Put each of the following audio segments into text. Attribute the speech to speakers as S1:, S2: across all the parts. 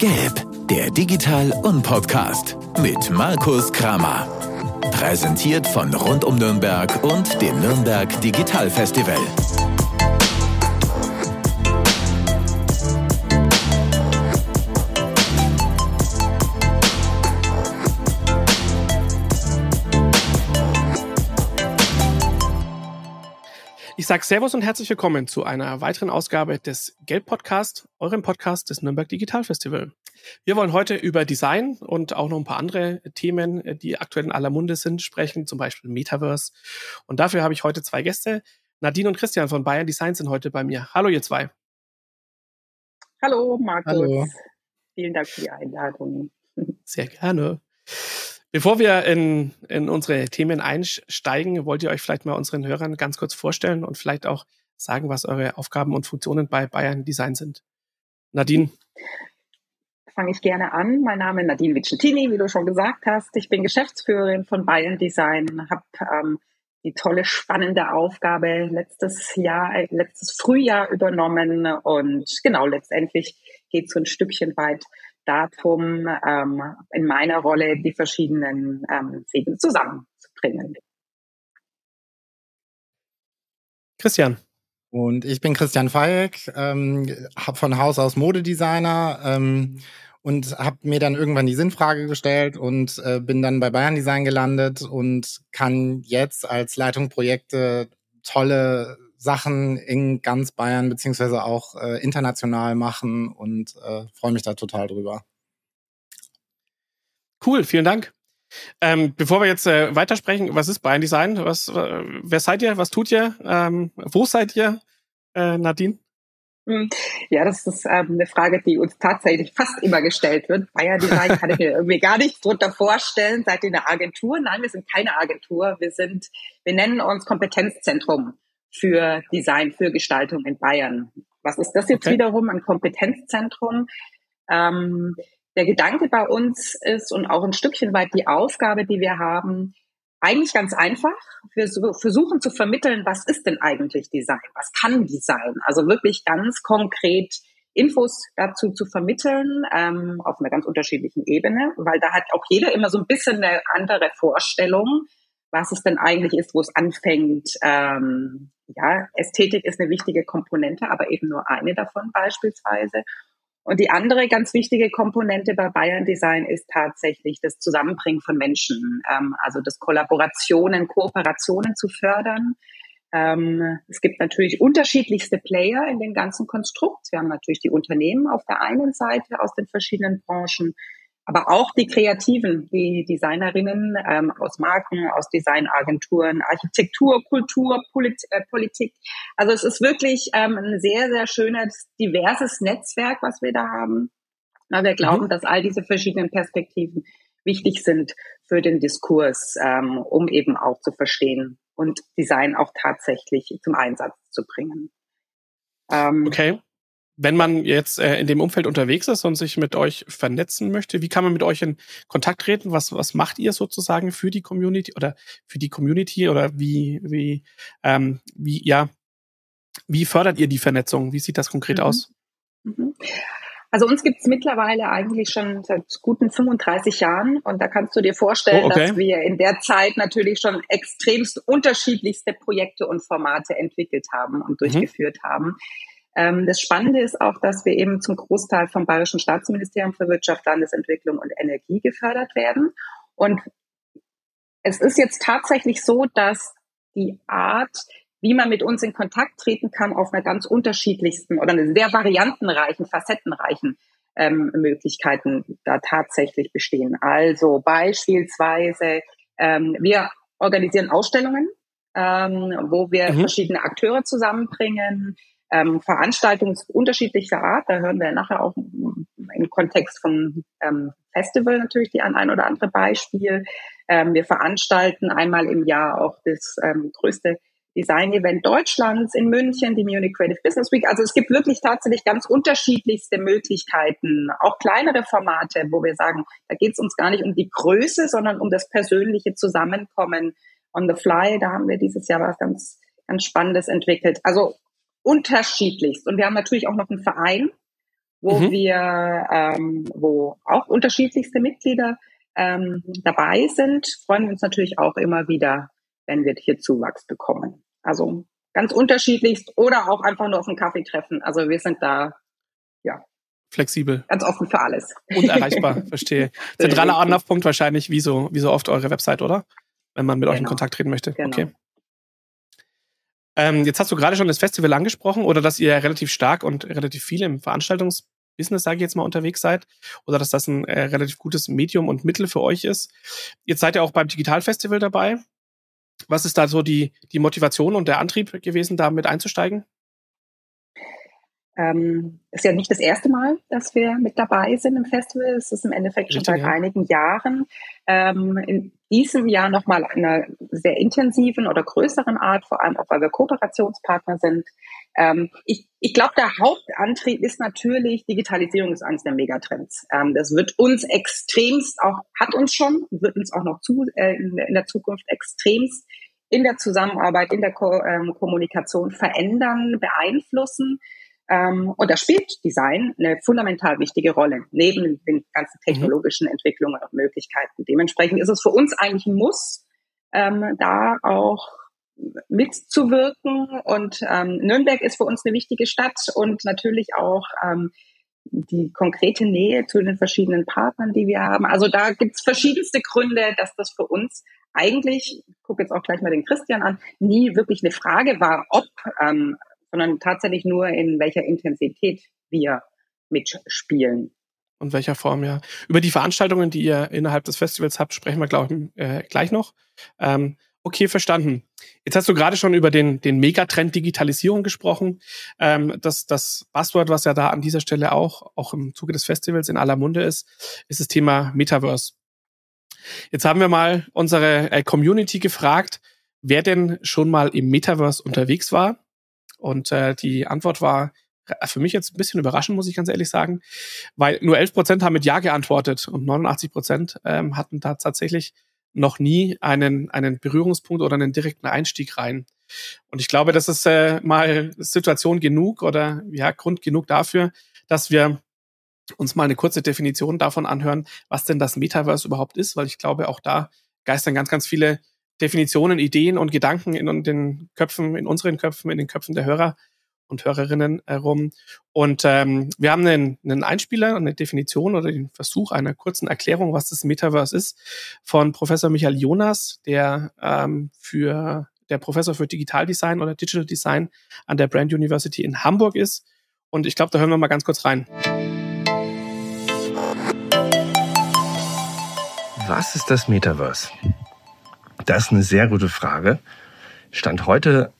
S1: Gelb, der Digital- und Podcast mit Markus Kramer. Präsentiert von Rund um Nürnberg und dem Nürnberg Digital Festival.
S2: Sage Servus und herzlich willkommen zu einer weiteren Ausgabe des Geld Podcast, eurem Podcast des Nürnberg Digital Festival. Wir wollen heute über Design und auch noch ein paar andere Themen, die aktuell in aller Munde sind, sprechen, zum Beispiel Metaverse. Und dafür habe ich heute zwei Gäste. Nadine und Christian von Bayern Design sind heute bei mir. Hallo ihr zwei.
S3: Hallo Markus. Hallo. Vielen Dank für die Einladung.
S2: Sehr gerne. Bevor wir in, in unsere Themen einsteigen, wollt ihr euch vielleicht mal unseren Hörern ganz kurz vorstellen und vielleicht auch sagen, was eure Aufgaben und Funktionen bei Bayern Design sind. Nadine.
S3: Fange ich gerne an. Mein Name ist Nadine Vicentini, wie du schon gesagt hast. Ich bin Geschäftsführerin von Bayern Design, habe ähm, die tolle, spannende Aufgabe letztes Jahr, äh, letztes Frühjahr übernommen und genau, letztendlich geht es so ein Stückchen weit darum, ähm, in meiner Rolle die verschiedenen ähm, Fäden zusammenzubringen.
S2: Christian.
S4: Und ich bin Christian Fayek, ähm, habe von Haus aus Modedesigner ähm, und habe mir dann irgendwann die Sinnfrage gestellt und äh, bin dann bei Bayern Design gelandet und kann jetzt als Leitung Projekte tolle Sachen in ganz Bayern beziehungsweise auch äh, international machen und äh, freue mich da total drüber.
S2: Cool, vielen Dank. Ähm, bevor wir jetzt äh, weitersprechen, was ist Bayern Design? Was, äh, wer seid ihr? Was tut ihr? Ähm, wo seid ihr, äh, Nadine?
S3: Hm. Ja, das ist ähm, eine Frage, die uns tatsächlich fast immer gestellt wird. Bayern Design kann ich mir irgendwie gar nichts drunter vorstellen. Seid ihr eine Agentur? Nein, wir sind keine Agentur. Wir sind, wir nennen uns Kompetenzzentrum für Design, für Gestaltung in Bayern. Was ist das jetzt okay. wiederum? Ein Kompetenzzentrum. Ähm, der Gedanke bei uns ist und auch ein Stückchen weit die Aufgabe, die wir haben, eigentlich ganz einfach. Wir versuchen zu vermitteln, was ist denn eigentlich Design? Was kann Design? Also wirklich ganz konkret Infos dazu zu vermitteln, ähm, auf einer ganz unterschiedlichen Ebene, weil da hat auch jeder immer so ein bisschen eine andere Vorstellung, was es denn eigentlich ist, wo es anfängt. Ähm, ja, Ästhetik ist eine wichtige Komponente, aber eben nur eine davon beispielsweise. Und die andere ganz wichtige Komponente bei Bayern Design ist tatsächlich das Zusammenbringen von Menschen, ähm, also das Kollaborationen, Kooperationen zu fördern. Ähm, es gibt natürlich unterschiedlichste Player in dem ganzen Konstrukt. Wir haben natürlich die Unternehmen auf der einen Seite aus den verschiedenen Branchen aber auch die Kreativen, die Designerinnen ähm, aus Marken, aus Designagenturen, Architektur, Kultur, Polit äh, Politik. Also es ist wirklich ähm, ein sehr, sehr schönes, diverses Netzwerk, was wir da haben. Aber wir glauben, mhm. dass all diese verschiedenen Perspektiven wichtig sind für den Diskurs, ähm, um eben auch zu verstehen und Design auch tatsächlich zum Einsatz zu bringen.
S2: Ähm, okay wenn man jetzt äh, in dem Umfeld unterwegs ist und sich mit euch vernetzen möchte, wie kann man mit euch in Kontakt treten? Was, was macht ihr sozusagen für die Community oder für die Community oder wie, wie, ähm, wie, ja, wie fördert ihr die Vernetzung? Wie sieht das konkret mhm. aus?
S3: Mhm. Also uns gibt's mittlerweile eigentlich schon seit guten 35 Jahren und da kannst du dir vorstellen, oh, okay. dass wir in der Zeit natürlich schon extremst unterschiedlichste Projekte und Formate entwickelt haben und mhm. durchgeführt mhm. haben. Ähm, das Spannende ist auch, dass wir eben zum Großteil vom Bayerischen Staatsministerium für Wirtschaft, Landesentwicklung und Energie gefördert werden. Und es ist jetzt tatsächlich so, dass die Art, wie man mit uns in Kontakt treten kann, auf einer ganz unterschiedlichsten oder einer sehr variantenreichen, facettenreichen ähm, Möglichkeiten da tatsächlich bestehen. Also beispielsweise, ähm, wir organisieren Ausstellungen, ähm, wo wir mhm. verschiedene Akteure zusammenbringen ähm, Veranstaltungen unterschiedlicher Art. Da hören wir nachher auch im Kontext von ähm, Festival natürlich die ein, ein oder andere Beispiel. Ähm, wir veranstalten einmal im Jahr auch das ähm, größte Design-Event Deutschlands in München, die Munich Creative Business Week. Also es gibt wirklich tatsächlich ganz unterschiedlichste Möglichkeiten, auch kleinere Formate, wo wir sagen, da geht es uns gar nicht um die Größe, sondern um das persönliche Zusammenkommen on the fly. Da haben wir dieses Jahr was ganz, ganz Spannendes entwickelt. Also unterschiedlichst. Und wir haben natürlich auch noch einen Verein, wo mhm. wir, ähm, wo auch unterschiedlichste Mitglieder ähm, dabei sind, freuen wir uns natürlich auch immer wieder, wenn wir hier Zuwachs bekommen. Also ganz unterschiedlichst oder auch einfach nur auf einen Kaffee treffen. Also wir sind da, ja.
S2: Flexibel.
S3: Ganz offen für alles.
S2: Und erreichbar, verstehe. Zentraler Anlaufpunkt wahrscheinlich, wie so, wie so oft eure Website, oder? Wenn man mit genau. euch in genau. Kontakt treten möchte. Genau. Okay. Ähm, jetzt hast du gerade schon das Festival angesprochen oder dass ihr relativ stark und relativ viel im Veranstaltungsbusiness, sage ich jetzt mal, unterwegs seid oder dass das ein äh, relativ gutes Medium und Mittel für euch ist. Jetzt seid ihr auch beim Digitalfestival dabei. Was ist da so die, die Motivation und der Antrieb gewesen, da mit einzusteigen?
S3: Ähm, ist ja nicht das erste Mal, dass wir mit dabei sind im Festival. Es ist im Endeffekt schon seit ja. einigen Jahren. Ähm, in diesem Jahr nochmal einer sehr intensiven oder größeren Art, vor allem auch, weil wir Kooperationspartner sind. Ähm, ich ich glaube, der Hauptantrieb ist natürlich, Digitalisierung ist eines der Megatrends. Ähm, das wird uns extremst auch, hat uns schon, wird uns auch noch zu, äh, in, in der Zukunft extremst in der Zusammenarbeit, in der Ko ähm, Kommunikation verändern, beeinflussen. Ähm, und da spielt Design eine fundamental wichtige Rolle, neben den ganzen mhm. technologischen Entwicklungen und Möglichkeiten. Dementsprechend ist es für uns eigentlich ein Muss, ähm, da auch mitzuwirken. Und ähm, Nürnberg ist für uns eine wichtige Stadt und natürlich auch ähm, die konkrete Nähe zu den verschiedenen Partnern, die wir haben. Also da gibt es verschiedenste Gründe, dass das für uns eigentlich, ich gucke jetzt auch gleich mal den Christian an, nie wirklich eine Frage war, ob ähm, sondern tatsächlich nur in welcher Intensität wir mitspielen.
S2: Und welcher Form, ja. Über die Veranstaltungen, die ihr innerhalb des Festivals habt, sprechen wir, glaube ich, äh, gleich noch. Ähm, okay, verstanden. Jetzt hast du gerade schon über den, den Megatrend Digitalisierung gesprochen. Ähm, das, das Buzzword, was ja da an dieser Stelle auch, auch im Zuge des Festivals in aller Munde ist, ist das Thema Metaverse. Jetzt haben wir mal unsere äh, Community gefragt, wer denn schon mal im Metaverse unterwegs war und äh, die Antwort war für mich jetzt ein bisschen überraschend, muss ich ganz ehrlich sagen, weil nur 11 Prozent haben mit Ja geantwortet und 89 Prozent ähm, hatten da tatsächlich noch nie einen, einen Berührungspunkt oder einen direkten Einstieg rein. Und ich glaube, das ist äh, mal Situation genug oder ja, Grund genug dafür, dass wir uns mal eine kurze Definition davon anhören, was denn das Metaverse überhaupt ist, weil ich glaube, auch da geistern ganz, ganz viele Definitionen, Ideen und Gedanken in den Köpfen, in unseren Köpfen, in den Köpfen der Hörer und Hörerinnen herum. Und ähm, wir haben einen, einen Einspieler, eine Definition oder den Versuch einer kurzen Erklärung, was das Metaverse ist, von Professor Michael Jonas, der ähm, für der Professor für Digitaldesign oder Digital Design an der Brand University in Hamburg ist. Und ich glaube, da hören wir mal ganz kurz rein.
S5: Was ist das Metaverse? Das ist eine sehr gute Frage. Stand heute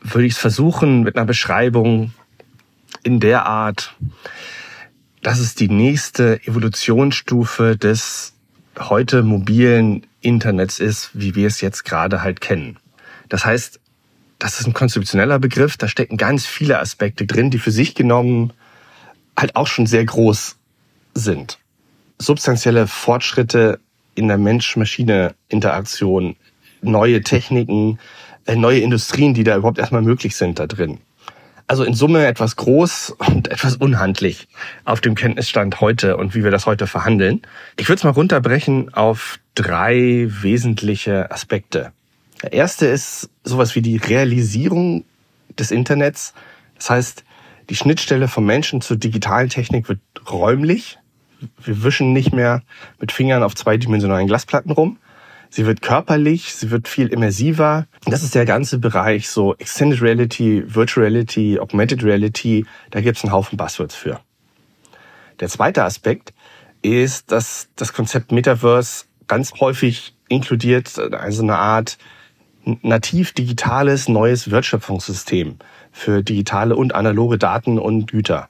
S5: würde ich es versuchen mit einer Beschreibung in der Art, dass es die nächste Evolutionsstufe des heute mobilen Internets ist, wie wir es jetzt gerade halt kennen. Das heißt, das ist ein konzeptioneller Begriff, da stecken ganz viele Aspekte drin, die für sich genommen halt auch schon sehr groß sind. Substanzielle Fortschritte in der Mensch-Maschine-Interaktion neue Techniken, äh, neue Industrien, die da überhaupt erstmal möglich sind da drin. Also in Summe etwas groß und etwas unhandlich auf dem Kenntnisstand heute und wie wir das heute verhandeln. Ich würde es mal runterbrechen auf drei wesentliche Aspekte. Der erste ist sowas wie die Realisierung des Internets. Das heißt, die Schnittstelle vom Menschen zur digitalen Technik wird räumlich wir wischen nicht mehr mit Fingern auf zweidimensionalen Glasplatten rum. Sie wird körperlich, sie wird viel immersiver. Das ist der ganze Bereich, so Extended Reality, Virtual Reality, Augmented Reality. Da gibt es einen Haufen Buzzwords für. Der zweite Aspekt ist, dass das Konzept Metaverse ganz häufig inkludiert, also eine Art nativ digitales neues Wertschöpfungssystem für digitale und analoge Daten und Güter.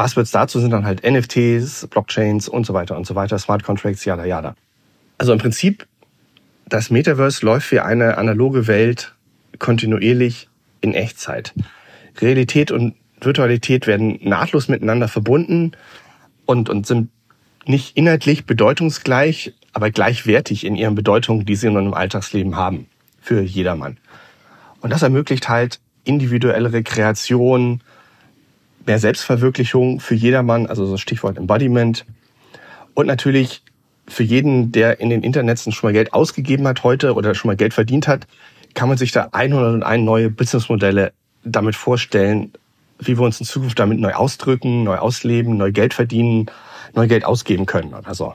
S5: Buzzwords dazu sind dann halt NFTs, Blockchains und so weiter und so weiter, Smart Contracts, yada yada. Also im Prinzip, das Metaverse läuft wie eine analoge Welt kontinuierlich in Echtzeit. Realität und Virtualität werden nahtlos miteinander verbunden und, und sind nicht inhaltlich bedeutungsgleich, aber gleichwertig in ihren Bedeutungen, die sie in einem Alltagsleben haben. Für jedermann. Und das ermöglicht halt individuelle Rekreation, mehr Selbstverwirklichung für jedermann, also so Stichwort Embodiment. Und natürlich für jeden, der in den Internets schon mal Geld ausgegeben hat heute oder schon mal Geld verdient hat, kann man sich da 101 neue Businessmodelle damit vorstellen, wie wir uns in Zukunft damit neu ausdrücken, neu ausleben, neu Geld verdienen, neu Geld ausgeben können oder so.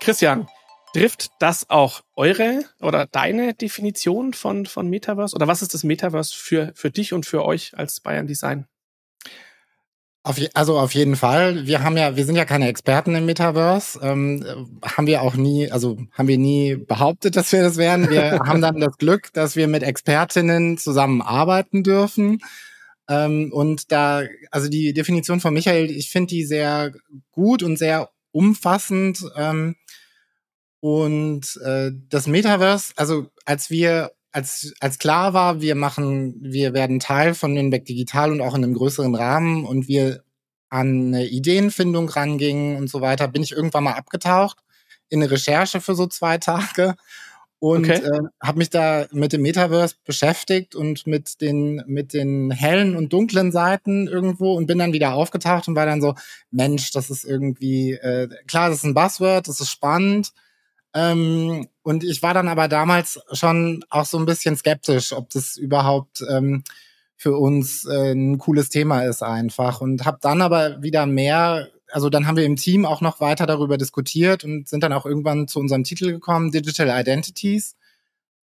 S2: Christian, trifft das auch eure oder deine Definition von, von Metaverse? Oder was ist das Metaverse für, für dich und für euch als Bayern Design?
S4: Auf je, also auf jeden Fall. Wir haben ja, wir sind ja keine Experten im Metaverse. Ähm, haben wir auch nie, also haben wir nie behauptet, dass wir das wären. Wir haben dann das Glück, dass wir mit Expertinnen zusammenarbeiten dürfen. Ähm, und da, also die Definition von Michael, ich finde die sehr gut und sehr umfassend. Ähm, und äh, das Metaverse, also als wir als, als klar war, wir machen, wir werden Teil von Nürnberg Digital und auch in einem größeren Rahmen und wir an eine Ideenfindung rangingen und so weiter, bin ich irgendwann mal abgetaucht in eine Recherche für so zwei Tage und okay. äh, habe mich da mit dem Metaverse beschäftigt und mit den mit den hellen und dunklen Seiten irgendwo und bin dann wieder aufgetaucht und war dann so Mensch, das ist irgendwie äh, klar, das ist ein Buzzword, das ist spannend, ähm, und ich war dann aber damals schon auch so ein bisschen skeptisch, ob das überhaupt ähm, für uns äh, ein cooles Thema ist einfach. Und habe dann aber wieder mehr, also dann haben wir im Team auch noch weiter darüber diskutiert und sind dann auch irgendwann zu unserem Titel gekommen, Digital Identities.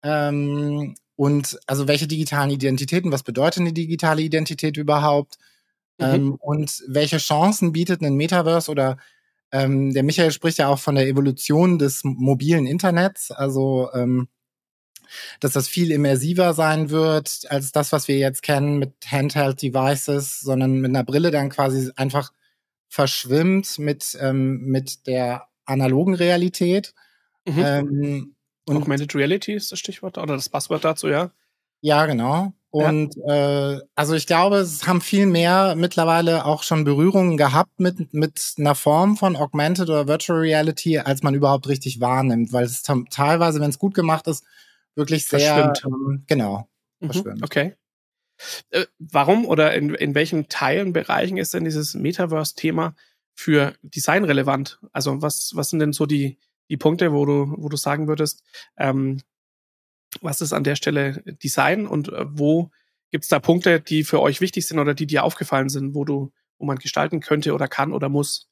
S4: Ähm, und also welche digitalen Identitäten, was bedeutet eine digitale Identität überhaupt? Mhm. Ähm, und welche Chancen bietet ein Metaverse oder ähm, der Michael spricht ja auch von der Evolution des mobilen Internets, also ähm, dass das viel immersiver sein wird als das, was wir jetzt kennen mit Handheld Devices, sondern mit einer Brille dann quasi einfach verschwimmt mit ähm, mit der analogen Realität.
S2: Mhm. Ähm, und Augmented Reality ist das Stichwort oder das Passwort dazu, ja?
S4: Ja, genau. Und ja. äh, also ich glaube, es haben viel mehr mittlerweile auch schon Berührungen gehabt mit, mit einer Form von Augmented oder Virtual Reality, als man überhaupt richtig wahrnimmt, weil es teilweise, wenn es gut gemacht ist, wirklich sehr ähm, genau
S2: mhm, verschwimmt. Okay. Äh, warum oder in, in welchen Teilen, Bereichen ist denn dieses Metaverse-Thema für Design relevant? Also was, was sind denn so die, die Punkte, wo du, wo du sagen würdest, ähm, was ist an der Stelle Design und äh, wo gibt es da Punkte, die für euch wichtig sind oder die dir aufgefallen sind, wo du, wo man gestalten könnte oder kann oder muss?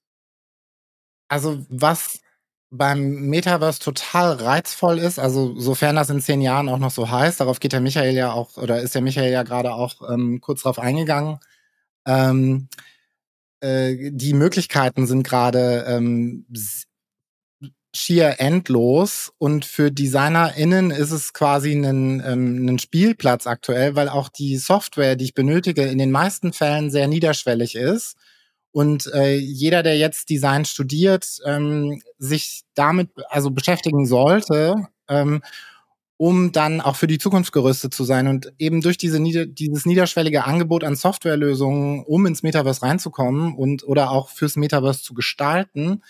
S4: Also was beim Metaverse total reizvoll ist, also sofern das in zehn Jahren auch noch so heißt, darauf geht der Michael ja auch, oder ist der Michael ja gerade auch ähm, kurz drauf eingegangen. Ähm, äh, die Möglichkeiten sind gerade ähm, schier endlos und für DesignerInnen ist es quasi ein, ähm, ein Spielplatz aktuell, weil auch die Software, die ich benötige, in den meisten Fällen sehr niederschwellig ist. Und äh, jeder, der jetzt Design studiert, ähm, sich damit also beschäftigen sollte, ähm, um dann auch für die Zukunft gerüstet zu sein. Und eben durch diese Nieder dieses niederschwellige Angebot an Softwarelösungen, um ins Metaverse reinzukommen und oder auch fürs Metaverse zu gestalten,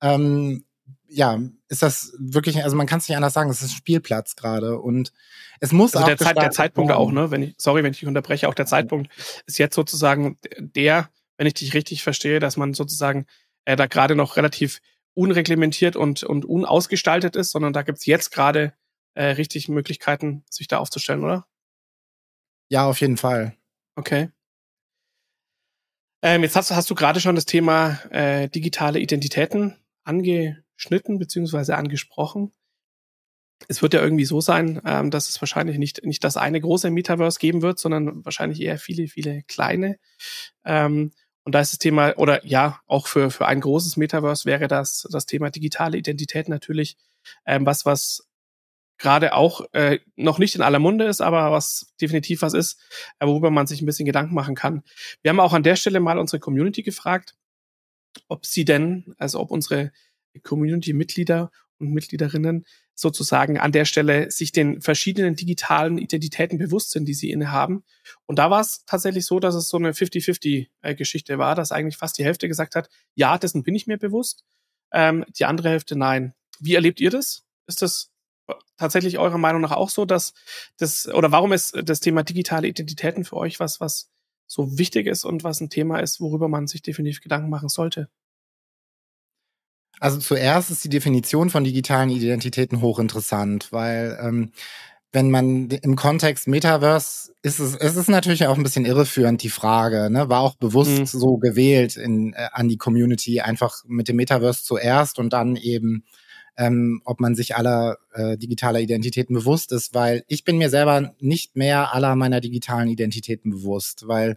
S4: ähm, ja, ist das wirklich, also man kann es nicht anders sagen, es ist ein Spielplatz gerade und es muss
S2: also
S4: auch
S2: der, Zeit, der Zeitpunkt auch, ne? Wenn ich, sorry, wenn ich dich unterbreche, auch der Zeitpunkt ist jetzt sozusagen der, wenn ich dich richtig verstehe, dass man sozusagen äh, da gerade noch relativ unreglementiert und, und unausgestaltet ist, sondern da gibt's jetzt gerade äh, richtig Möglichkeiten, sich da aufzustellen, oder?
S4: Ja, auf jeden Fall.
S2: Okay. Ähm, jetzt hast, hast du gerade schon das Thema äh, digitale Identitäten ange, geschnitten beziehungsweise angesprochen. Es wird ja irgendwie so sein, ähm, dass es wahrscheinlich nicht, nicht das eine große Metaverse geben wird, sondern wahrscheinlich eher viele, viele kleine. Ähm, und da ist das Thema, oder ja, auch für, für ein großes Metaverse wäre das, das Thema digitale Identität natürlich ähm, was, was gerade auch äh, noch nicht in aller Munde ist, aber was definitiv was ist, äh, worüber man sich ein bisschen Gedanken machen kann. Wir haben auch an der Stelle mal unsere Community gefragt, ob sie denn, also ob unsere Community-Mitglieder und Mitgliederinnen sozusagen an der Stelle sich den verschiedenen digitalen Identitäten bewusst sind, die sie innehaben. Und da war es tatsächlich so, dass es so eine 50-50-Geschichte war, dass eigentlich fast die Hälfte gesagt hat, ja, dessen bin ich mir bewusst, ähm, die andere Hälfte nein. Wie erlebt ihr das? Ist das tatsächlich eurer Meinung nach auch so, dass das, oder warum ist das Thema digitale Identitäten für euch was, was so wichtig ist und was ein Thema ist, worüber man sich definitiv Gedanken machen sollte?
S4: Also zuerst ist die Definition von digitalen Identitäten hochinteressant, weil ähm, wenn man im Kontext Metaverse ist es, es ist natürlich auch ein bisschen irreführend die Frage, ne? War auch bewusst mhm. so gewählt in äh, an die Community einfach mit dem Metaverse zuerst und dann eben ähm, ob man sich aller äh, digitaler Identitäten bewusst ist, weil ich bin mir selber nicht mehr aller meiner digitalen Identitäten bewusst, weil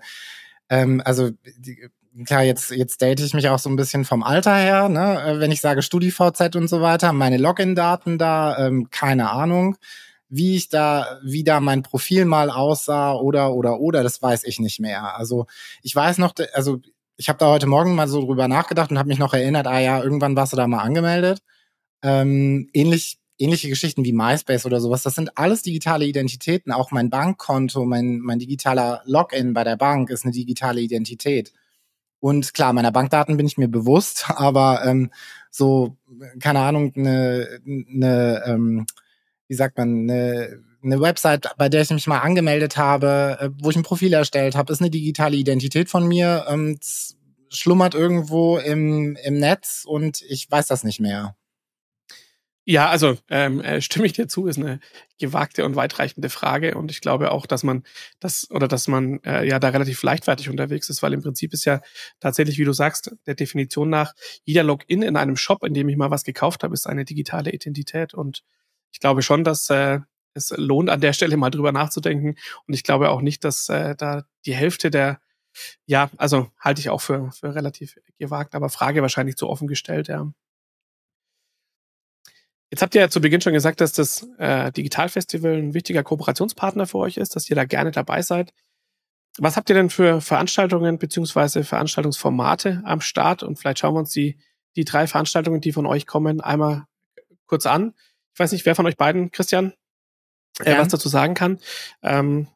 S4: ähm, also die, klar, jetzt, jetzt date ich mich auch so ein bisschen vom Alter her, ne? Äh, wenn ich sage StudiVZ und so weiter, meine Login-Daten da, ähm, keine Ahnung. Wie ich da, wie da mein Profil mal aussah oder, oder, oder, das weiß ich nicht mehr. Also ich weiß noch, also ich habe da heute Morgen mal so drüber nachgedacht und habe mich noch erinnert, ah ja, irgendwann warst du da mal angemeldet. Ähm, ähnlich, ähnliche Geschichten wie MySpace oder sowas, das sind alles digitale Identitäten. Auch mein Bankkonto, mein, mein digitaler Login bei der Bank ist eine digitale Identität. Und klar, meiner Bankdaten bin ich mir bewusst, aber ähm, so, keine Ahnung, eine, eine ähm, wie sagt man, eine, eine Website, bei der ich mich mal angemeldet habe, äh, wo ich ein Profil erstellt habe, ist eine digitale Identität von mir, ähm, schlummert irgendwo im, im Netz und ich weiß das nicht mehr.
S2: Ja, also ähm, äh, stimme ich dir zu, ist eine gewagte und weitreichende Frage. Und ich glaube auch, dass man das oder dass man äh, ja da relativ leichtfertig unterwegs ist, weil im Prinzip ist ja tatsächlich, wie du sagst, der Definition nach jeder Login in einem Shop, in dem ich mal was gekauft habe, ist eine digitale Identität. Und ich glaube schon, dass äh, es lohnt an der Stelle mal drüber nachzudenken. Und ich glaube auch nicht, dass äh, da die Hälfte der ja, also halte ich auch für, für relativ gewagt, aber Frage wahrscheinlich zu offen gestellt, ja. Jetzt habt ihr ja zu Beginn schon gesagt, dass das äh, Digitalfestival ein wichtiger Kooperationspartner für euch ist, dass ihr da gerne dabei seid. Was habt ihr denn für Veranstaltungen beziehungsweise Veranstaltungsformate am Start? Und vielleicht schauen wir uns die, die drei Veranstaltungen, die von euch kommen, einmal kurz an. Ich weiß nicht, wer von euch beiden, Christian, äh, was dazu sagen kann. Ähm,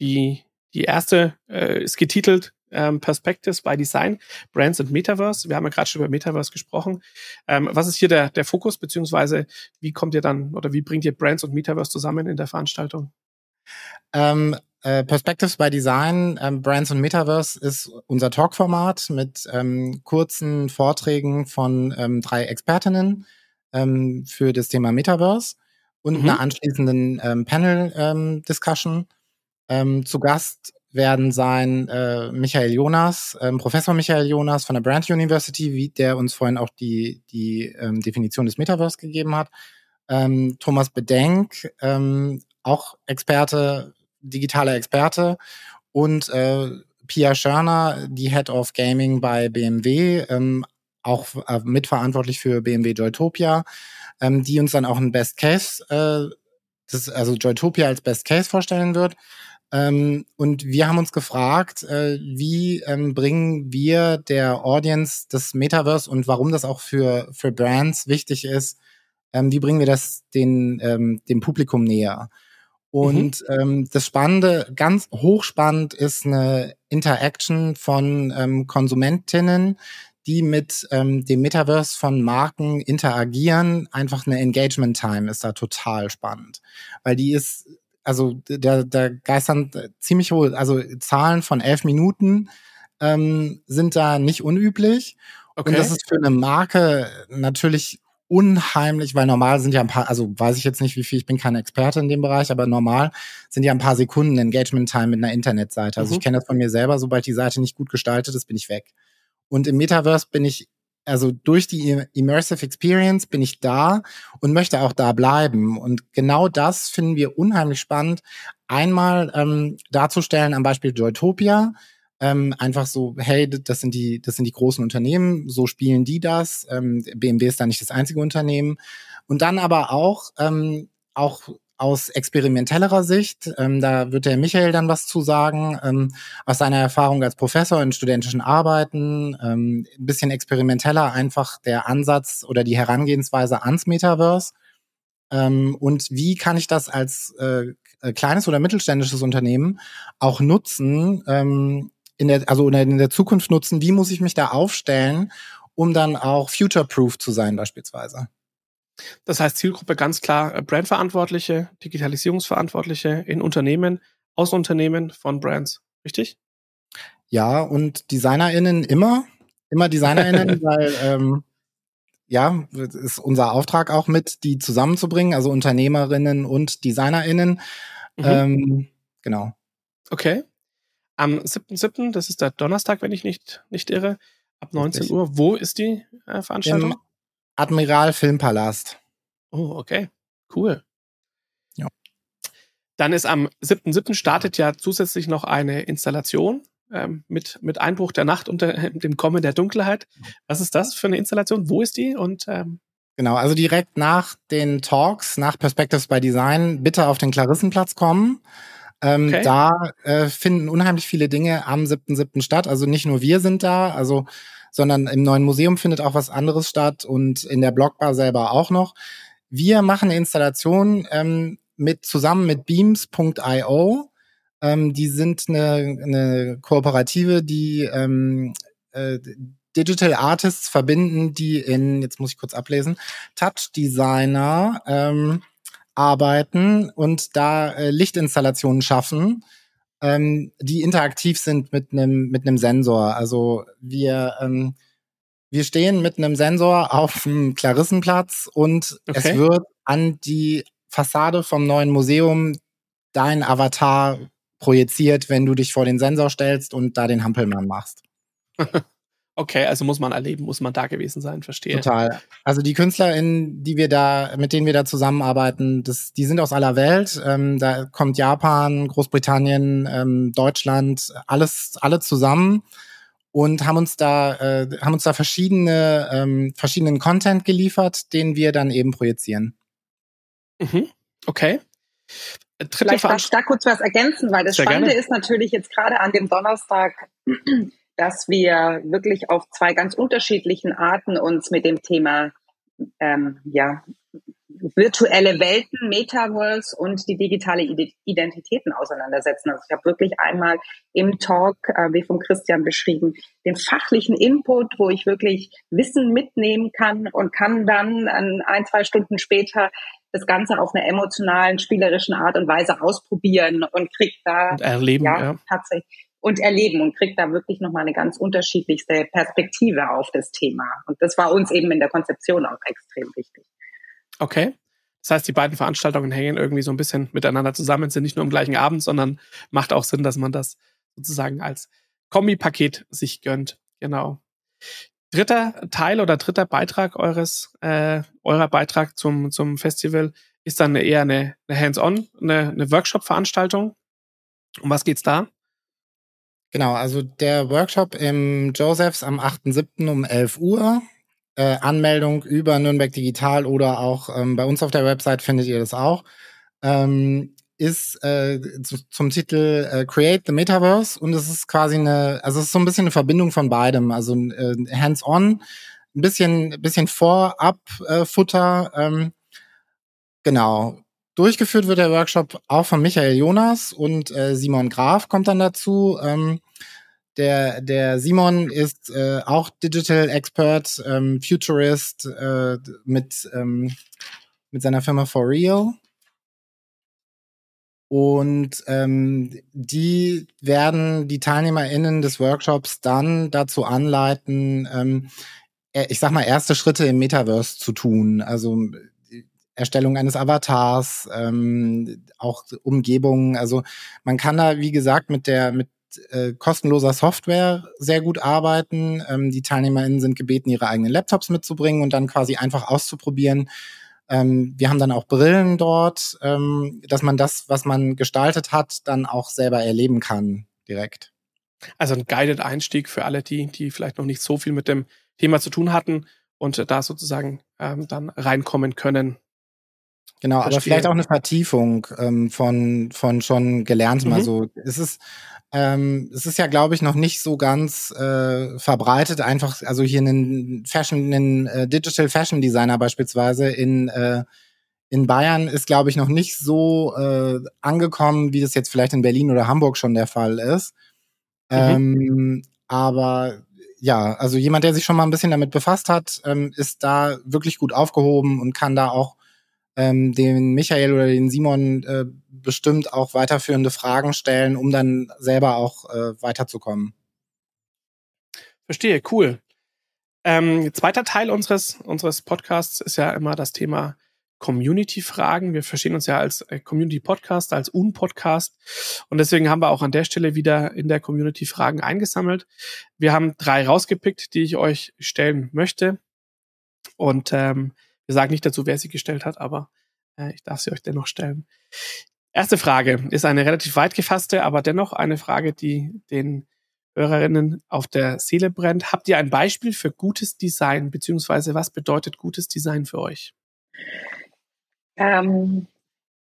S2: die, die erste äh, ist getitelt ähm, Perspectives by Design, Brands and Metaverse. Wir haben ja gerade schon über Metaverse gesprochen. Ähm, was ist hier der, der Fokus, beziehungsweise wie kommt ihr dann oder wie bringt ihr Brands und Metaverse zusammen in der Veranstaltung?
S4: Ähm, äh, Perspectives by Design, ähm, Brands und Metaverse ist unser Talkformat mit ähm, kurzen Vorträgen von ähm, drei Expertinnen ähm, für das Thema Metaverse und mhm. einer anschließenden ähm, Panel-Discussion. Ähm, ähm, zu Gast werden sein äh, Michael Jonas, ähm, Professor Michael Jonas von der Brand University, wie der uns vorhin auch die, die ähm, Definition des Metaverse gegeben hat. Ähm, Thomas Bedenk, ähm, auch Experte, digitaler Experte und äh, Pia Schörner, die Head of Gaming bei BMW, ähm, auch äh, mitverantwortlich für BMW Joytopia, ähm, die uns dann auch ein Best Case, äh, das, also Joytopia als Best Case vorstellen wird. Ähm, und wir haben uns gefragt, äh, wie ähm, bringen wir der Audience das Metaverse und warum das auch für, für Brands wichtig ist, ähm, wie bringen wir das den, ähm, dem Publikum näher? Und mhm. ähm, das Spannende, ganz hochspannend ist eine Interaction von ähm, Konsumentinnen, die mit ähm, dem Metaverse von Marken interagieren. Einfach eine Engagement Time ist da total spannend, weil die ist also der, der geistern ziemlich hohe, also Zahlen von elf Minuten ähm, sind da nicht unüblich. Okay. Und das ist für eine Marke natürlich unheimlich, weil normal sind ja ein paar, also weiß ich jetzt nicht, wie viel, ich bin kein Experte in dem Bereich, aber normal sind ja ein paar Sekunden Engagement Time mit einer Internetseite. Also mhm. ich kenne das von mir selber, sobald die Seite nicht gut gestaltet ist, bin ich weg. Und im Metaverse bin ich also durch die Immersive Experience bin ich da und möchte auch da bleiben. Und genau das finden wir unheimlich spannend, einmal ähm, darzustellen am Beispiel Joytopia. Ähm, einfach so, hey, das sind die, das sind die großen Unternehmen, so spielen die das. Ähm, BMW ist da nicht das einzige Unternehmen. Und dann aber auch, ähm, auch aus experimentellerer Sicht, ähm, da wird der Michael dann was zu sagen, ähm, aus seiner Erfahrung als Professor in studentischen Arbeiten, ähm, ein bisschen experimenteller einfach der Ansatz oder die Herangehensweise ans Metaverse. Ähm, und wie kann ich das als äh, kleines oder mittelständisches Unternehmen auch nutzen, ähm, in der, also in der Zukunft nutzen, wie muss ich mich da aufstellen, um dann auch future-proof zu sein beispielsweise?
S2: Das heißt Zielgruppe ganz klar äh, Brandverantwortliche, Digitalisierungsverantwortliche in Unternehmen, Außenunternehmen von Brands, richtig?
S4: Ja, und DesignerInnen immer, immer DesignerInnen, weil ähm, ja, ist unser Auftrag auch mit, die zusammenzubringen, also Unternehmerinnen und DesignerInnen. Mhm. Ähm, genau.
S2: Okay. Am 7.7., das ist der Donnerstag, wenn ich nicht, nicht irre, ab 19 Richtig. Uhr. Wo ist die äh, Veranstaltung? Im
S4: Admiral Filmpalast.
S2: Oh, okay. Cool. Ja. Dann ist am 7.7. startet ja zusätzlich noch eine Installation ähm, mit, mit Einbruch der Nacht und der, dem Kommen der Dunkelheit. Was ist das für eine Installation? Wo ist die? Und ähm
S4: Genau, also direkt nach den Talks, nach Perspectives by Design, bitte auf den Klarissenplatz kommen. Ähm, okay. Da äh, finden unheimlich viele Dinge am 7.7. statt. Also nicht nur wir sind da, also sondern im neuen Museum findet auch was anderes statt und in der Blogbar selber auch noch. Wir machen eine Installation ähm, mit zusammen mit Beams.io. Ähm, die sind eine, eine Kooperative, die ähm, äh, Digital Artists verbinden, die in, jetzt muss ich kurz ablesen, Touch Designer ähm, arbeiten und da äh, Lichtinstallationen schaffen, ähm, die interaktiv sind mit einem mit einem Sensor. Also wir ähm, wir stehen mit einem Sensor auf dem Klarissenplatz und okay. es wird an die Fassade vom neuen Museum dein Avatar projiziert, wenn du dich vor den Sensor stellst und da den Hampelmann machst.
S2: Okay, also muss man erleben, muss man da gewesen sein, verstehe.
S4: Total. Also die KünstlerInnen, die wir da, mit denen wir da zusammenarbeiten, das, die sind aus aller Welt. Ähm, da kommt Japan, Großbritannien, ähm, Deutschland, alles, alle zusammen und haben uns da, äh, haben uns da verschiedene, ähm, verschiedenen Content geliefert, den wir dann eben projizieren.
S2: Mhm. Okay.
S3: Dritte Vielleicht darf ich da kurz was ergänzen, weil das Sehr Spannende gerne. ist natürlich jetzt gerade an dem Donnerstag dass wir wirklich auf zwei ganz unterschiedlichen Arten uns mit dem Thema ähm, ja, virtuelle Welten, Metaverse und die digitale Identitäten auseinandersetzen. Also ich habe wirklich einmal im Talk, äh, wie vom Christian beschrieben, den fachlichen Input, wo ich wirklich Wissen mitnehmen kann und kann dann ein, zwei Stunden später das Ganze auf einer emotionalen, spielerischen Art und Weise ausprobieren und kriegt da
S2: und erleben, ja, ja.
S3: tatsächlich und erleben und kriegt da wirklich nochmal eine ganz unterschiedlichste Perspektive auf das Thema. Und das war uns eben in der Konzeption auch extrem wichtig.
S2: Okay. Das heißt, die beiden Veranstaltungen hängen irgendwie so ein bisschen miteinander zusammen, sind nicht nur am gleichen Abend, sondern macht auch Sinn, dass man das sozusagen als Kombi-Paket sich gönnt. Genau. Dritter Teil oder dritter Beitrag eures, äh, eurer Beitrag zum, zum Festival ist dann eher eine, eine Hands-on, eine, eine Workshop-Veranstaltung. Um was geht's da?
S4: Genau, also der Workshop im Josephs am 8.7. um 11 Uhr. Äh, Anmeldung über Nürnberg Digital oder auch ähm, bei uns auf der Website findet ihr das auch. Ähm, ist äh, zu, zum Titel äh, Create the Metaverse und es ist quasi eine, also es ist so ein bisschen eine Verbindung von beidem, also äh, hands-on, ein bisschen, bisschen Vorab-Futter, äh, ähm, genau. Durchgeführt wird der Workshop auch von Michael Jonas und äh, Simon Graf kommt dann dazu. Ähm, der, der Simon ist äh, auch Digital Expert, ähm, Futurist äh, mit, ähm, mit seiner Firma For Real. Und ähm, die werden die TeilnehmerInnen des Workshops dann dazu anleiten, ähm, ich sag mal, erste Schritte im Metaverse zu tun. Also Erstellung eines Avatars, ähm, auch Umgebungen. Also man kann da, wie gesagt, mit der mit äh, kostenloser Software sehr gut arbeiten. Ähm, die TeilnehmerInnen sind gebeten, ihre eigenen Laptops mitzubringen und dann quasi einfach auszuprobieren. Ähm, wir haben dann auch Brillen dort, ähm, dass man das, was man gestaltet hat, dann auch selber erleben kann direkt.
S2: Also ein guided Einstieg für alle, die, die vielleicht noch nicht so viel mit dem Thema zu tun hatten und da sozusagen ähm, dann reinkommen können.
S4: Genau, Verstehe. aber vielleicht auch eine Vertiefung ähm, von, von schon gelerntem. Mhm. Also es ist, ähm, es ist ja, glaube ich, noch nicht so ganz äh, verbreitet. Einfach, also hier einen Fashion, einen äh, Digital Fashion Designer beispielsweise in äh, in Bayern ist, glaube ich, noch nicht so äh, angekommen, wie das jetzt vielleicht in Berlin oder Hamburg schon der Fall ist. Mhm. Ähm, aber ja, also jemand, der sich schon mal ein bisschen damit befasst hat, ähm, ist da wirklich gut aufgehoben und kann da auch ähm, den Michael oder den Simon äh, bestimmt auch weiterführende Fragen stellen, um dann selber auch äh, weiterzukommen.
S2: Verstehe, cool. Ähm, zweiter Teil unseres, unseres Podcasts ist ja immer das Thema Community-Fragen. Wir verstehen uns ja als äh, Community-Podcast, als Un-Podcast. Und deswegen haben wir auch an der Stelle wieder in der Community Fragen eingesammelt. Wir haben drei rausgepickt, die ich euch stellen möchte. Und ähm, wir sagen nicht dazu, wer sie gestellt hat, aber äh, ich darf sie euch dennoch stellen. Erste Frage ist eine relativ weit gefasste, aber dennoch eine Frage, die den Hörerinnen auf der Seele brennt. Habt ihr ein Beispiel für gutes Design, beziehungsweise was bedeutet gutes Design für euch?
S3: Ähm,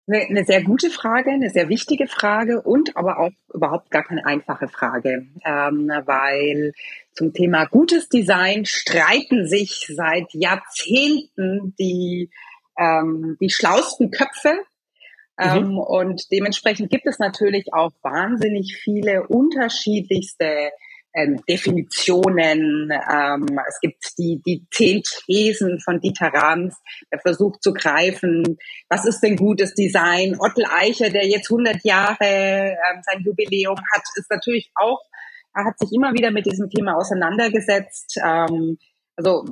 S3: eine sehr gute Frage, eine sehr wichtige Frage und aber auch überhaupt gar keine einfache Frage, ähm, weil zum Thema gutes Design streiten sich seit Jahrzehnten die, ähm, die schlausten Köpfe. Ähm, mhm. Und dementsprechend gibt es natürlich auch wahnsinnig viele unterschiedlichste ähm, Definitionen. Ähm, es gibt die, die zehn Thesen von Dieter Rams, der versucht zu greifen, was ist denn gutes Design? Ottel Eicher, der jetzt 100 Jahre ähm, sein Jubiläum hat, ist natürlich auch, er hat sich immer wieder mit diesem Thema auseinandergesetzt. Ähm, also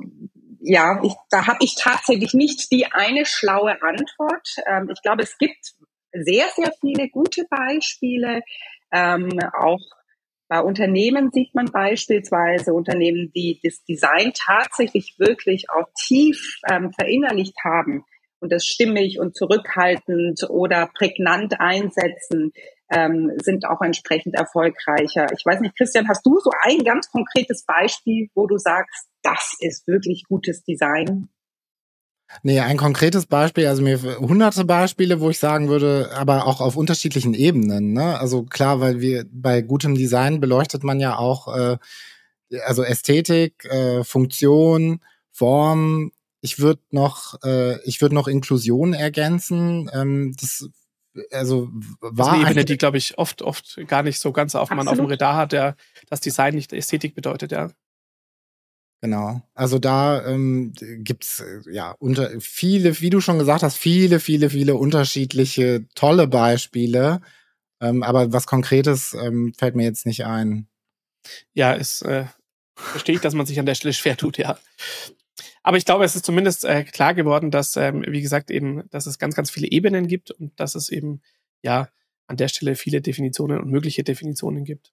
S3: ja, ich, da habe ich tatsächlich nicht die eine schlaue Antwort. Ähm, ich glaube, es gibt sehr, sehr viele gute Beispiele, ähm, auch bei Unternehmen sieht man beispielsweise Unternehmen, die das Design tatsächlich wirklich auch tief ähm, verinnerlicht haben und das stimmig und zurückhaltend oder prägnant einsetzen, ähm, sind auch entsprechend erfolgreicher. Ich weiß nicht, Christian, hast du so ein ganz konkretes Beispiel, wo du sagst, das ist wirklich gutes Design?
S4: Nee, ein konkretes Beispiel, also mir hunderte Beispiele, wo ich sagen würde, aber auch auf unterschiedlichen Ebenen. Ne? Also klar, weil wir bei gutem Design beleuchtet man ja auch äh, also Ästhetik, äh, Funktion, Form. Ich würde noch, äh, ich würde noch Inklusion ergänzen. Ähm, das also war
S2: das ist eine Ebene, die glaube ich oft oft gar nicht so ganz auf man auf dem Radar hat, der das Design nicht Ästhetik bedeutet, ja.
S4: Genau. Also da ähm, gibt's äh, ja unter viele, wie du schon gesagt hast, viele, viele, viele unterschiedliche tolle Beispiele. Ähm, aber was Konkretes ähm, fällt mir jetzt nicht ein.
S2: Ja, ist äh, verstehe ich, dass man sich an der Stelle schwer tut, ja. Aber ich glaube, es ist zumindest äh, klar geworden, dass, ähm, wie gesagt, eben, dass es ganz, ganz viele Ebenen gibt und dass es eben ja an der Stelle viele Definitionen und mögliche Definitionen gibt.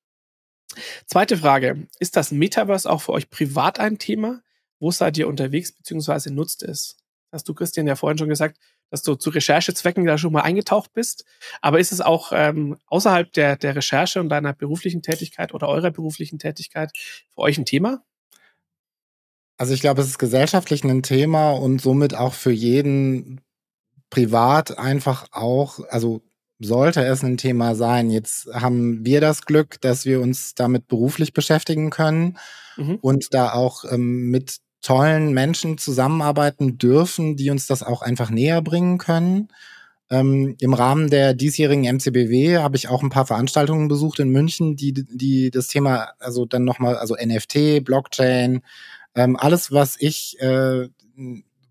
S2: Zweite Frage. Ist das Metaverse auch für euch privat ein Thema? Wo seid ihr unterwegs bzw. nutzt es? Hast du, Christian, ja vorhin schon gesagt, dass du zu Recherchezwecken da schon mal eingetaucht bist. Aber ist es auch ähm, außerhalb der, der Recherche und deiner beruflichen Tätigkeit oder eurer beruflichen Tätigkeit für euch ein Thema?
S4: Also ich glaube, es ist gesellschaftlich ein Thema und somit auch für jeden privat einfach auch, also sollte es ein Thema sein. Jetzt haben wir das Glück, dass wir uns damit beruflich beschäftigen können mhm. und da auch ähm, mit tollen Menschen zusammenarbeiten dürfen, die uns das auch einfach näher bringen können. Ähm, Im Rahmen der diesjährigen MCBW habe ich auch ein paar Veranstaltungen besucht in München, die, die das Thema, also dann nochmal, also NFT, Blockchain, ähm, alles, was ich, äh,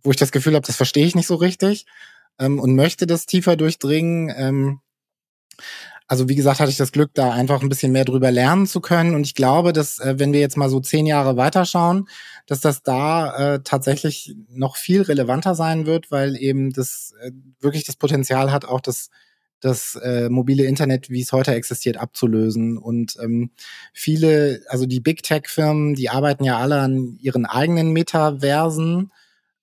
S4: wo ich das Gefühl habe, das verstehe ich nicht so richtig ähm, und möchte das tiefer durchdringen. Ähm, also wie gesagt, hatte ich das Glück, da einfach ein bisschen mehr drüber lernen zu können. Und ich glaube, dass, äh, wenn wir jetzt mal so zehn Jahre weiterschauen, dass das da äh, tatsächlich noch viel relevanter sein wird, weil eben das äh, wirklich das Potenzial hat, auch das das äh, mobile Internet, wie es heute existiert, abzulösen. Und ähm, viele, also die Big Tech-Firmen, die arbeiten ja alle an ihren eigenen Metaversen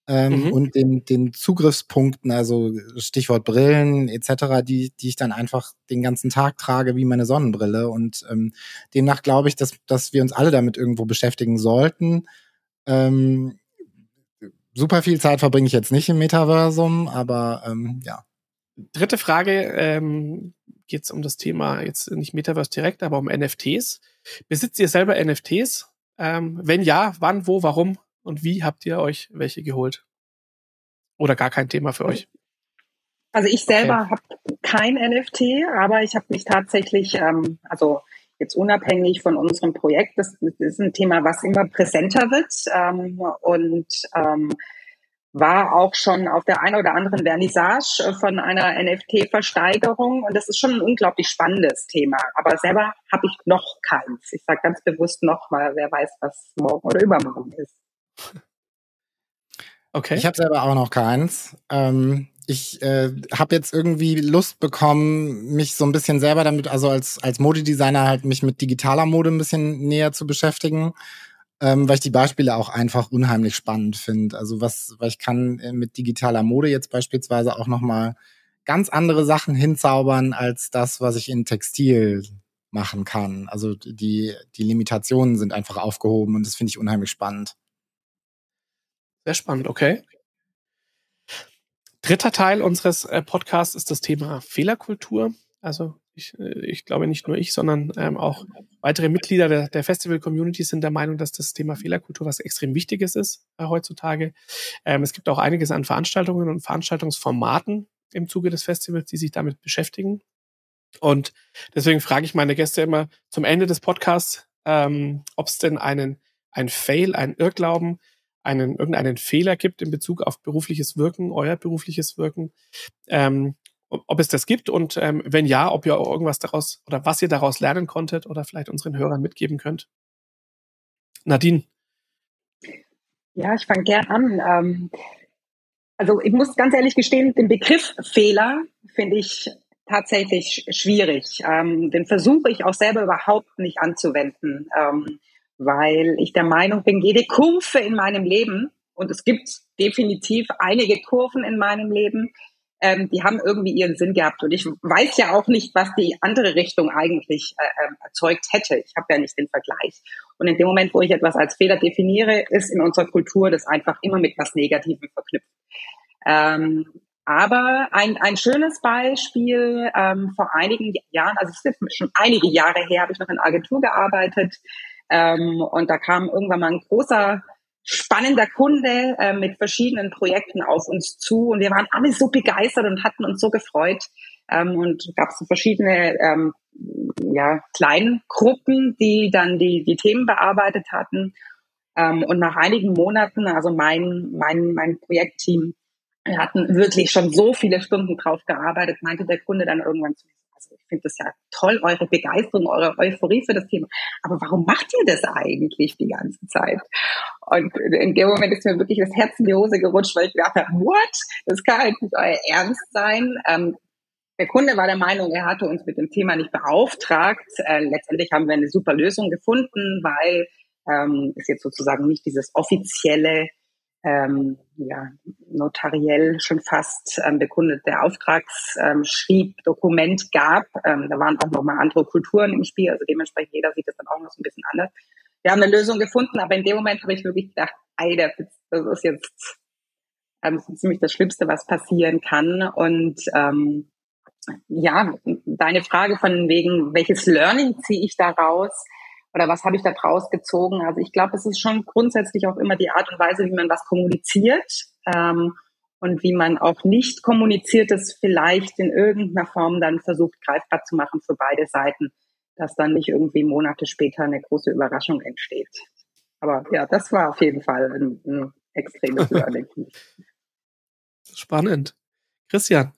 S4: ähm, mhm. und den, den Zugriffspunkten, also Stichwort Brillen etc., die, die ich dann einfach den ganzen Tag trage wie meine Sonnenbrille. Und ähm, demnach glaube ich, dass, dass wir uns alle damit irgendwo beschäftigen sollten. Ähm, super viel Zeit verbringe ich jetzt nicht im Metaversum, aber ähm, ja.
S2: Dritte Frage, ähm, geht es um das Thema jetzt nicht Metaverse direkt, aber um NFTs. Besitzt ihr selber NFTs? Ähm, wenn ja, wann, wo, warum? Und wie habt ihr euch welche geholt? Oder gar kein Thema für euch?
S3: Also ich selber okay. habe kein NFT, aber ich habe mich tatsächlich, ähm, also jetzt unabhängig von unserem Projekt. Das, das ist ein Thema, was immer präsenter wird ähm, und ähm, war auch schon auf der einen oder anderen Vernissage von einer NFT-Versteigerung und das ist schon ein unglaublich spannendes Thema. Aber selber habe ich noch keins. Ich sage ganz bewusst noch, weil wer weiß, was morgen oder übermorgen ist.
S4: Okay. Ich habe selber auch noch keins. Ähm, ich äh, habe jetzt irgendwie Lust bekommen, mich so ein bisschen selber damit, also als, als Modedesigner halt mich mit digitaler Mode ein bisschen näher zu beschäftigen, ähm, weil ich die Beispiele auch einfach unheimlich spannend finde. Also was, weil ich kann äh, mit digitaler Mode jetzt beispielsweise auch nochmal ganz andere Sachen hinzaubern als das, was ich in Textil machen kann. Also die, die Limitationen sind einfach aufgehoben und das finde ich unheimlich spannend.
S2: Sehr spannend, okay. Dritter Teil unseres äh, Podcasts ist das Thema Fehlerkultur. Also ich, äh, ich glaube nicht nur ich, sondern ähm, auch weitere Mitglieder der, der Festival-Community sind der Meinung, dass das Thema Fehlerkultur was extrem Wichtiges ist äh, heutzutage. Ähm, es gibt auch einiges an Veranstaltungen und Veranstaltungsformaten im Zuge des Festivals, die sich damit beschäftigen. Und deswegen frage ich meine Gäste immer zum Ende des Podcasts, ähm, ob es denn einen, ein Fail, einen Irrglauben einen, irgendeinen Fehler gibt in Bezug auf berufliches Wirken, euer berufliches Wirken, ähm, ob es das gibt und ähm, wenn ja, ob ihr irgendwas daraus oder was ihr daraus lernen konntet oder vielleicht unseren Hörern mitgeben könnt. Nadine.
S3: Ja, ich fange gern an. Ähm, also ich muss ganz ehrlich gestehen, den Begriff Fehler finde ich tatsächlich schwierig. Ähm, den versuche ich auch selber überhaupt nicht anzuwenden. Ähm, weil ich der Meinung bin, jede Kurve in meinem Leben, und es gibt definitiv einige Kurven in meinem Leben, ähm, die haben irgendwie ihren Sinn gehabt. Und ich weiß ja auch nicht, was die andere Richtung eigentlich äh, ähm, erzeugt hätte. Ich habe ja nicht den Vergleich. Und in dem Moment, wo ich etwas als Fehler definiere, ist in unserer Kultur das einfach immer mit was Negativem verknüpft. Ähm, aber ein, ein schönes Beispiel ähm, vor einigen Jahren, also es ist schon einige Jahre her, habe ich noch in Agentur gearbeitet, ähm, und da kam irgendwann mal ein großer, spannender Kunde äh, mit verschiedenen Projekten auf uns zu und wir waren alle so begeistert und hatten uns so gefreut. Ähm, und gab so verschiedene ähm, ja, kleinen Gruppen, die dann die, die Themen bearbeitet hatten. Ähm, und nach einigen Monaten, also mein, mein, mein Projektteam, wir hatten wirklich schon so viele Stunden drauf gearbeitet, meinte der Kunde dann irgendwann zu mir, also ich finde das ja toll, eure Begeisterung, eure Euphorie für das Thema. Aber warum macht ihr das eigentlich die ganze Zeit? Und in dem Moment ist mir wirklich das Herz in die Hose gerutscht, weil ich gedacht habe, what? Das kann halt nicht euer Ernst sein. Ähm, der Kunde war der Meinung, er hatte uns mit dem Thema nicht beauftragt. Äh, letztendlich haben wir eine super Lösung gefunden, weil ähm, es jetzt sozusagen nicht dieses offizielle ähm, ja, notariell schon fast ähm, bekundete Auftragsschrieb, ähm, Dokument gab. Ähm, da waren auch nochmal andere Kulturen im Spiel, also dementsprechend jeder sieht das dann auch noch so ein bisschen anders. Wir haben eine Lösung gefunden, aber in dem Moment habe ich wirklich gedacht, ey, das ist jetzt ähm, ziemlich das Schlimmste, was passieren kann. Und ähm, ja, deine Frage von wegen, welches Learning ziehe ich daraus? Oder was habe ich da draus gezogen? Also ich glaube, es ist schon grundsätzlich auch immer die Art und Weise, wie man was kommuniziert ähm, und wie man auch nicht kommuniziert, das vielleicht in irgendeiner Form dann versucht greifbar zu machen für beide Seiten, dass dann nicht irgendwie Monate später eine große Überraschung entsteht. Aber ja, das war auf jeden Fall ein, ein extremes Learning.
S2: Spannend. Christian,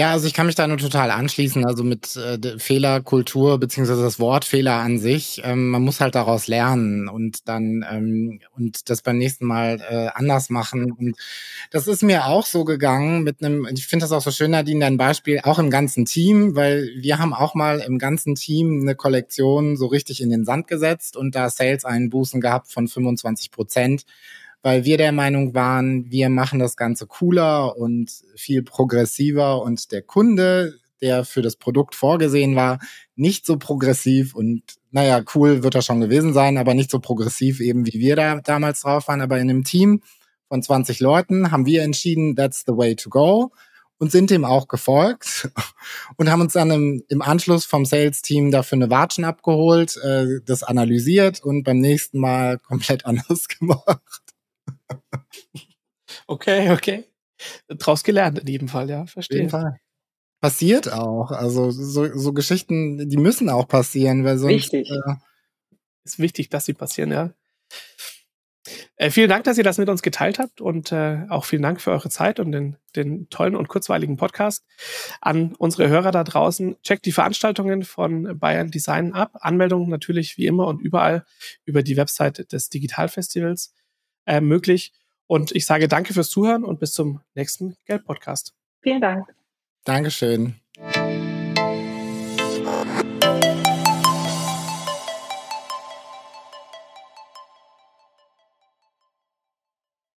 S4: ja, also ich kann mich da nur total anschließen. Also mit äh, Fehlerkultur beziehungsweise das Wort Fehler an sich. Ähm, man muss halt daraus lernen und dann ähm, und das beim nächsten Mal äh, anders machen. Und das ist mir auch so gegangen mit einem. Ich finde das auch so schön, Nadine, dein Beispiel auch im ganzen Team, weil wir haben auch mal im ganzen Team eine Kollektion so richtig in den Sand gesetzt und da Sales Einbußen gehabt von 25 Prozent weil wir der Meinung waren, wir machen das Ganze cooler und viel progressiver und der Kunde, der für das Produkt vorgesehen war, nicht so progressiv und naja, cool wird er schon gewesen sein, aber nicht so progressiv eben wie wir da damals drauf waren. Aber in einem Team von 20 Leuten haben wir entschieden, that's the way to go und sind dem auch gefolgt und haben uns dann im, im Anschluss vom Sales-Team dafür eine Watschen abgeholt, äh, das analysiert und beim nächsten Mal komplett anders gemacht.
S2: Okay, okay. Draus gelernt in jedem Fall, ja, verstehe. In jedem Fall.
S4: passiert auch. Also so, so Geschichten, die müssen auch passieren, weil sonst.
S3: Wichtig.
S4: Äh,
S2: ist wichtig, dass sie passieren, ja. Äh, vielen Dank, dass ihr das mit uns geteilt habt und äh, auch vielen Dank für eure Zeit und den, den tollen und kurzweiligen Podcast. An unsere Hörer da draußen, checkt die Veranstaltungen von Bayern Design ab. Anmeldungen natürlich wie immer und überall über die Website des Digitalfestivals äh, möglich. Und ich sage danke fürs Zuhören und bis zum nächsten Geld-Podcast.
S3: Vielen Dank.
S4: Dankeschön.